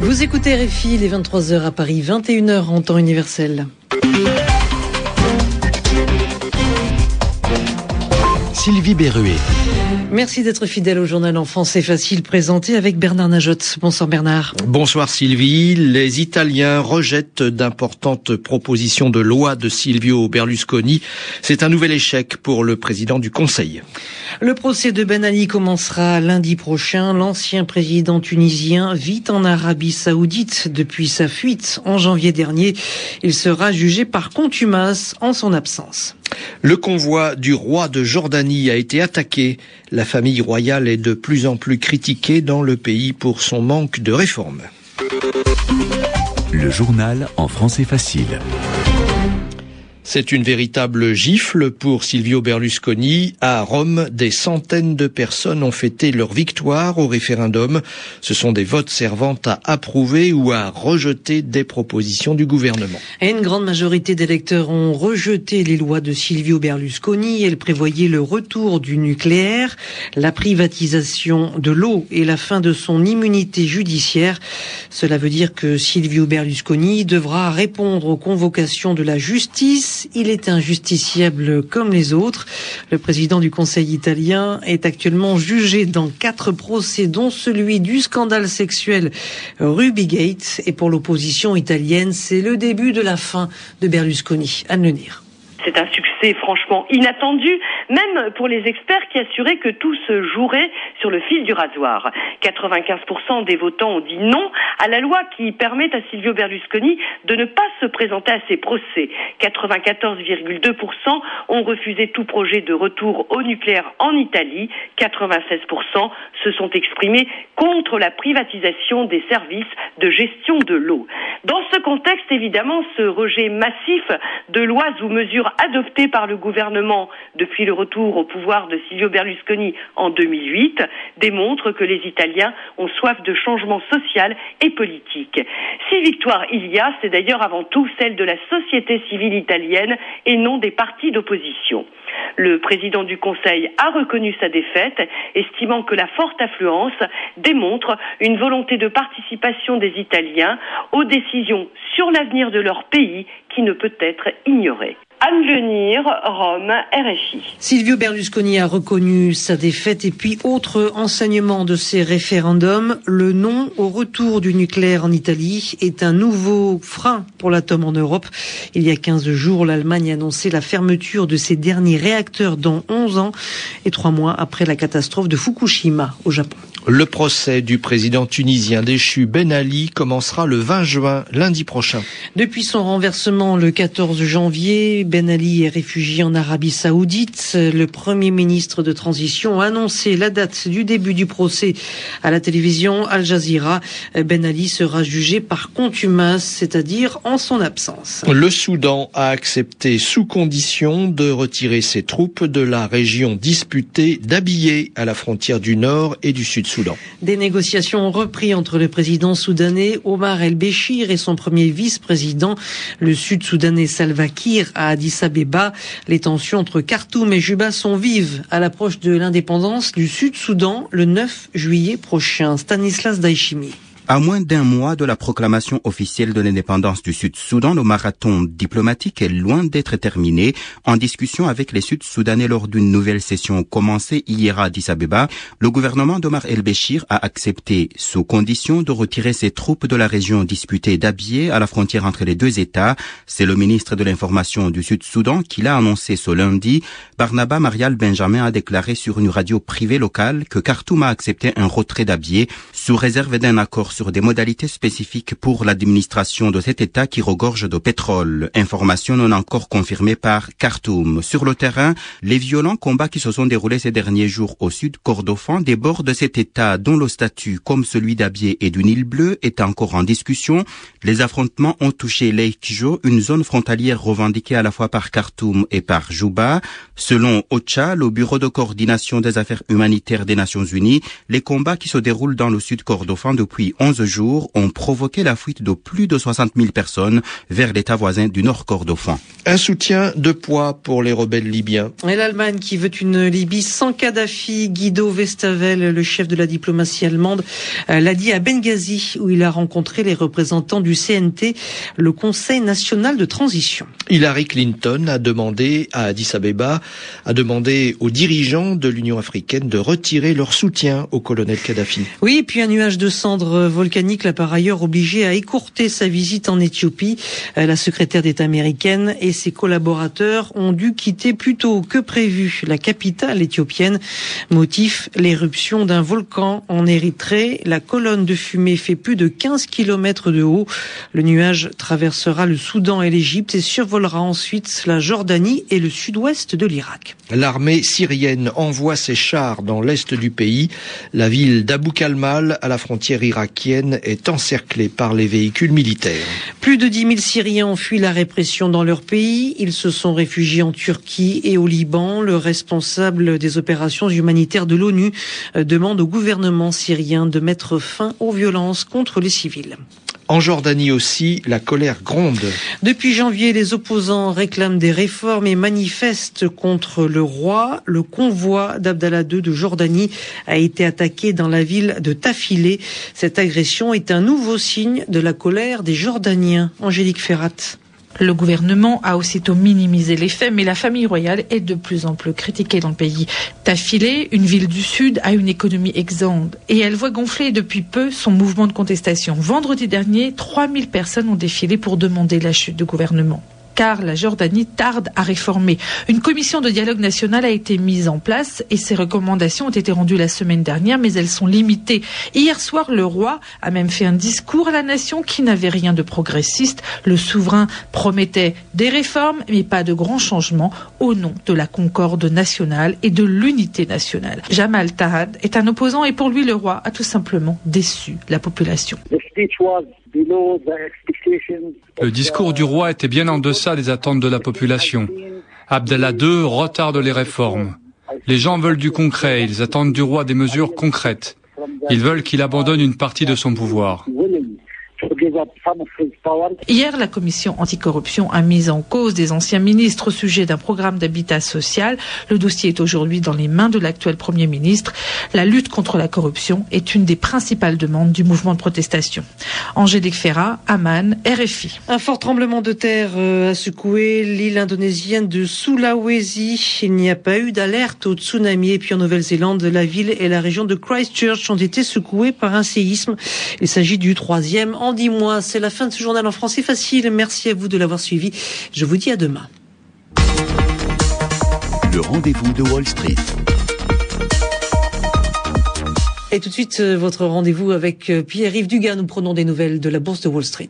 Vous écoutez RFI, les 23h à Paris, 21h en temps universel. Sylvie Berruet. Merci d'être fidèle au journal En France, c'est facile présenté avec Bernard Najot. Bonsoir Bernard. Bonsoir Sylvie. Les Italiens rejettent d'importantes propositions de loi de Silvio Berlusconi. C'est un nouvel échec pour le président du Conseil. Le procès de Ben Ali commencera lundi prochain. L'ancien président tunisien vit en Arabie Saoudite depuis sa fuite en janvier dernier. Il sera jugé par contumace en son absence. Le convoi du roi de Jordanie a été attaqué. La famille royale est de plus en plus critiquée dans le pays pour son manque de réformes. Le journal en français facile. C'est une véritable gifle pour Silvio Berlusconi. À Rome, des centaines de personnes ont fêté leur victoire au référendum. Ce sont des votes servant à approuver ou à rejeter des propositions du gouvernement. Et une grande majorité d'électeurs ont rejeté les lois de Silvio Berlusconi. Elles prévoyaient le retour du nucléaire, la privatisation de l'eau et la fin de son immunité judiciaire. Cela veut dire que Silvio Berlusconi devra répondre aux convocations de la justice il est injusticiable comme les autres. Le président du Conseil italien est actuellement jugé dans quatre procès, dont celui du scandale sexuel Rubygate. Et pour l'opposition italienne, c'est le début de la fin de Berlusconi. Anne Lenir. C'est un succès franchement inattendu, même pour les experts qui assuraient que tout se jouerait sur le fil du rasoir. 95% des votants ont dit non à la loi qui permet à Silvio Berlusconi de ne pas se présenter à ses procès. 94,2% ont refusé tout projet de retour au nucléaire en Italie. 96% se sont exprimés contre la privatisation des services de gestion de l'eau. Dans ce contexte, évidemment, ce rejet massif de lois ou mesures adoptées par le gouvernement depuis le retour au pouvoir de Silvio Berlusconi en 2008 démontre que les Italiens ont soif de changement social et politique. Si victoire il y a, c'est d'ailleurs avant tout celle de la société civile italienne et non des partis d'opposition. Le président du Conseil a reconnu sa défaite, estimant que la forte affluence démontre une volonté de participation des Italiens aux décisions sur l'avenir de leur pays qui ne peut être ignorée. Anne Lenir, Rome, RFI. Silvio Berlusconi a reconnu sa défaite et puis autre enseignement de ces référendums, le non au retour du nucléaire en Italie est un nouveau frein pour l'atome en Europe. Il y a 15 jours, l'Allemagne a annoncé la fermeture de ses derniers réacteurs dans 11 ans et trois mois après la catastrophe de Fukushima au Japon. Le procès du président tunisien déchu Ben Ali commencera le 20 juin, lundi prochain. Depuis son renversement le 14 janvier, Ben Ali est réfugié en Arabie Saoudite. Le premier ministre de transition a annoncé la date du début du procès à la télévision Al Jazeera. Ben Ali sera jugé par contumace, c'est-à-dire en son absence. Le Soudan a accepté sous condition de retirer ses troupes de la région disputée d'Abyei à la frontière du nord et du sud Soudan. Des négociations ont repris entre le président soudanais Omar el-Béchir et son premier vice-président, le sud-soudanais Salva Kiir Addis Abeba. Les tensions entre Khartoum et Juba sont vives à l'approche de l'indépendance du Sud-Soudan le 9 juillet prochain. Stanislas Daishimi. À moins d'un mois de la proclamation officielle de l'indépendance du Sud-Soudan, le marathon diplomatique est loin d'être terminé. En discussion avec les Sud-Soudanais lors d'une nouvelle session commencée hier à Addis Abeba, le gouvernement d'Omar el-Béchir a accepté, sous condition, de retirer ses troupes de la région disputée d'Abyei à la frontière entre les deux États. C'est le ministre de l'Information du Sud-Soudan qui l'a annoncé ce lundi. Barnaba Marial Benjamin a déclaré sur une radio privée locale que Khartoum a accepté un retrait d'Abyei sous réserve d'un accord sur des modalités spécifiques pour l'administration de cet État qui regorge de pétrole. Information non encore confirmée par Khartoum. Sur le terrain, les violents combats qui se sont déroulés ces derniers jours au sud Kordofan débordent cet État dont le statut, comme celui d'Abyei et du Nil Bleu, est encore en discussion. Les affrontements ont touché Leikjo, une zone frontalière revendiquée à la fois par Khartoum et par Juba. Selon OCHA, le Bureau de coordination des affaires humanitaires des Nations Unies, les combats qui se déroulent dans le sud Kordofan depuis 11 jours ont provoqué la fuite de plus de 60 000 personnes vers l'État voisin du Nord Kordofan. Un soutien de poids pour les rebelles libyens. Et l'Allemagne qui veut une Libye sans Kadhafi, Guido Vestavel, le chef de la diplomatie allemande, euh, l'a dit à Benghazi où il a rencontré les représentants du CNT, le Conseil national de transition. Hillary Clinton a demandé à Addis Abeba, a demandé aux dirigeants de l'Union africaine de retirer leur soutien au colonel Kadhafi. Oui, et puis un nuage de cendres volcaniques l'a par ailleurs obligé à écourter sa visite en Éthiopie. Euh, la secrétaire d'État américaine et ses collaborateurs ont dû quitter plus tôt que prévu la capitale éthiopienne. Motif, l'éruption d'un volcan en Érythrée. La colonne de fumée fait plus de 15 km de haut. Le nuage traversera le Soudan et l'Égypte et survolera ensuite la Jordanie et le sud-ouest de l'Irak. L'armée syrienne envoie ses chars dans l'est du pays. La ville d'Abu Kalmal, à la frontière irakienne, est encerclée par les véhicules militaires. Plus de 10 000 Syriens ont fui la répression dans leur pays. Ils se sont réfugiés en Turquie et au Liban. Le responsable des opérations humanitaires de l'ONU euh, demande au gouvernement syrien de mettre fin aux violences contre les civils. En Jordanie aussi, la colère gronde. Depuis janvier, les opposants réclament des réformes et manifestent contre le roi. Le convoi d'Abdallah II de Jordanie a été attaqué dans la ville de Tafilé. Cette agression est un nouveau signe de la colère des Jordaniens. Angélique Ferrat. Le gouvernement a aussitôt minimisé les faits, mais la famille royale est de plus en plus critiquée dans le pays. Tafilé, une ville du sud, a une économie exsangue et elle voit gonfler depuis peu son mouvement de contestation. Vendredi dernier, 3000 personnes ont défilé pour demander la chute du gouvernement car la Jordanie tarde à réformer. Une commission de dialogue national a été mise en place et ses recommandations ont été rendues la semaine dernière, mais elles sont limitées. Hier soir, le roi a même fait un discours à la nation qui n'avait rien de progressiste. Le souverain promettait des réformes, mais pas de grands changements au nom de la concorde nationale et de l'unité nationale. Jamal Tahad est un opposant et pour lui, le roi a tout simplement déçu la population. Le discours du roi était bien en deçà des attentes de la population. Abdallah II retarde les réformes. Les gens veulent du concret, ils attendent du roi des mesures concrètes. Ils veulent qu'il abandonne une partie de son pouvoir. Hier, la commission anticorruption a mis en cause des anciens ministres au sujet d'un programme d'habitat social. Le dossier est aujourd'hui dans les mains de l'actuel Premier ministre. La lutte contre la corruption est une des principales demandes du mouvement de protestation. Angélique Ferrat, Amman, RFI. Un fort tremblement de terre euh, a secoué l'île indonésienne de Sulawesi. Il n'y a pas eu d'alerte au tsunami. Et puis en Nouvelle-Zélande, la ville et la région de Christchurch ont été secouées par un séisme. Il s'agit du troisième en dix mois. C'est la fin de ce journal en français facile. Merci à vous de l'avoir suivi. Je vous dis à demain. Le rendez-vous de Wall Street. Et tout de suite, euh, votre rendez-vous avec euh, Pierre-Yves Dugas. Nous prenons des nouvelles de la bourse de Wall Street.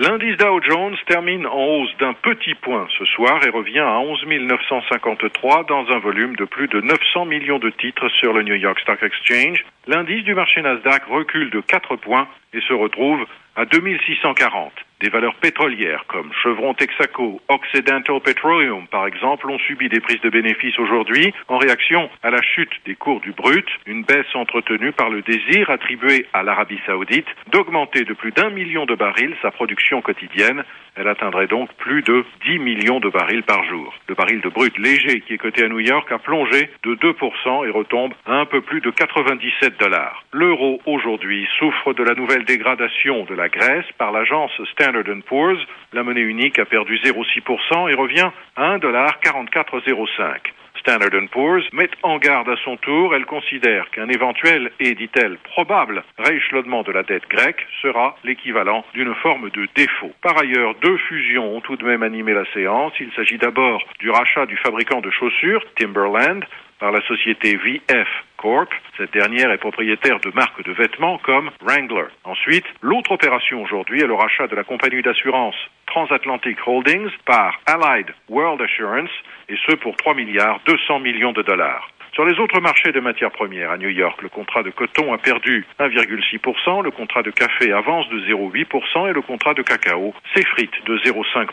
L'indice Dow Jones termine en hausse d'un petit point ce soir et revient à 11 953 dans un volume de plus de 900 millions de titres sur le New York Stock Exchange. L'indice du marché Nasdaq recule de 4 points et se retrouve à 2640. Des valeurs pétrolières comme Chevron Texaco, Occidental Petroleum par exemple ont subi des prises de bénéfices aujourd'hui en réaction à la chute des cours du brut, une baisse entretenue par le désir attribué à l'Arabie saoudite d'augmenter de plus d'un million de barils sa production quotidienne. Elle atteindrait donc plus de 10 millions de barils par jour. Le baril de brut léger qui est coté à New York a plongé de 2% et retombe à un peu plus de 97 dollars. L'euro aujourd'hui souffre de la nouvelle dégradation de la Grèce par l'agence Standard Poor's. La monnaie unique a perdu 0,6% et revient à 1,4405. Standard Poor's met en garde à son tour. Elle considère qu'un éventuel et, dit-elle, probable rééchelonnement de la dette grecque sera l'équivalent d'une forme de défaut. Par ailleurs, deux fusions ont tout de même animé la séance. Il s'agit d'abord du rachat du fabricant de chaussures, Timberland, par la société VF Corp. Cette dernière est propriétaire de marques de vêtements comme Wrangler. Ensuite, l'autre opération aujourd'hui est le rachat de la compagnie d'assurance Transatlantic Holdings par Allied World Assurance, et ce pour 3 milliards 200 millions de dollars. Sur les autres marchés de matières premières, à New York, le contrat de coton a perdu 1,6%, le contrat de café avance de 0,8% et le contrat de cacao s'effrite de 0,5%.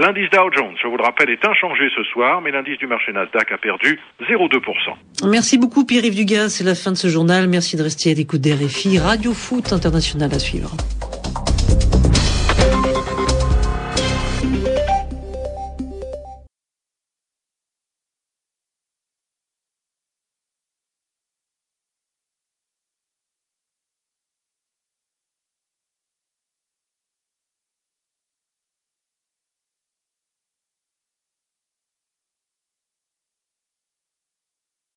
L'indice Dow Jones, je vous le rappelle, est inchangé ce soir, mais l'indice du marché Nasdaq a perdu 0,2%. Merci beaucoup Pierre-Yves Dugas, c'est la fin de ce journal. Merci de rester à l'écoute des RFI. Radio Foot International à suivre.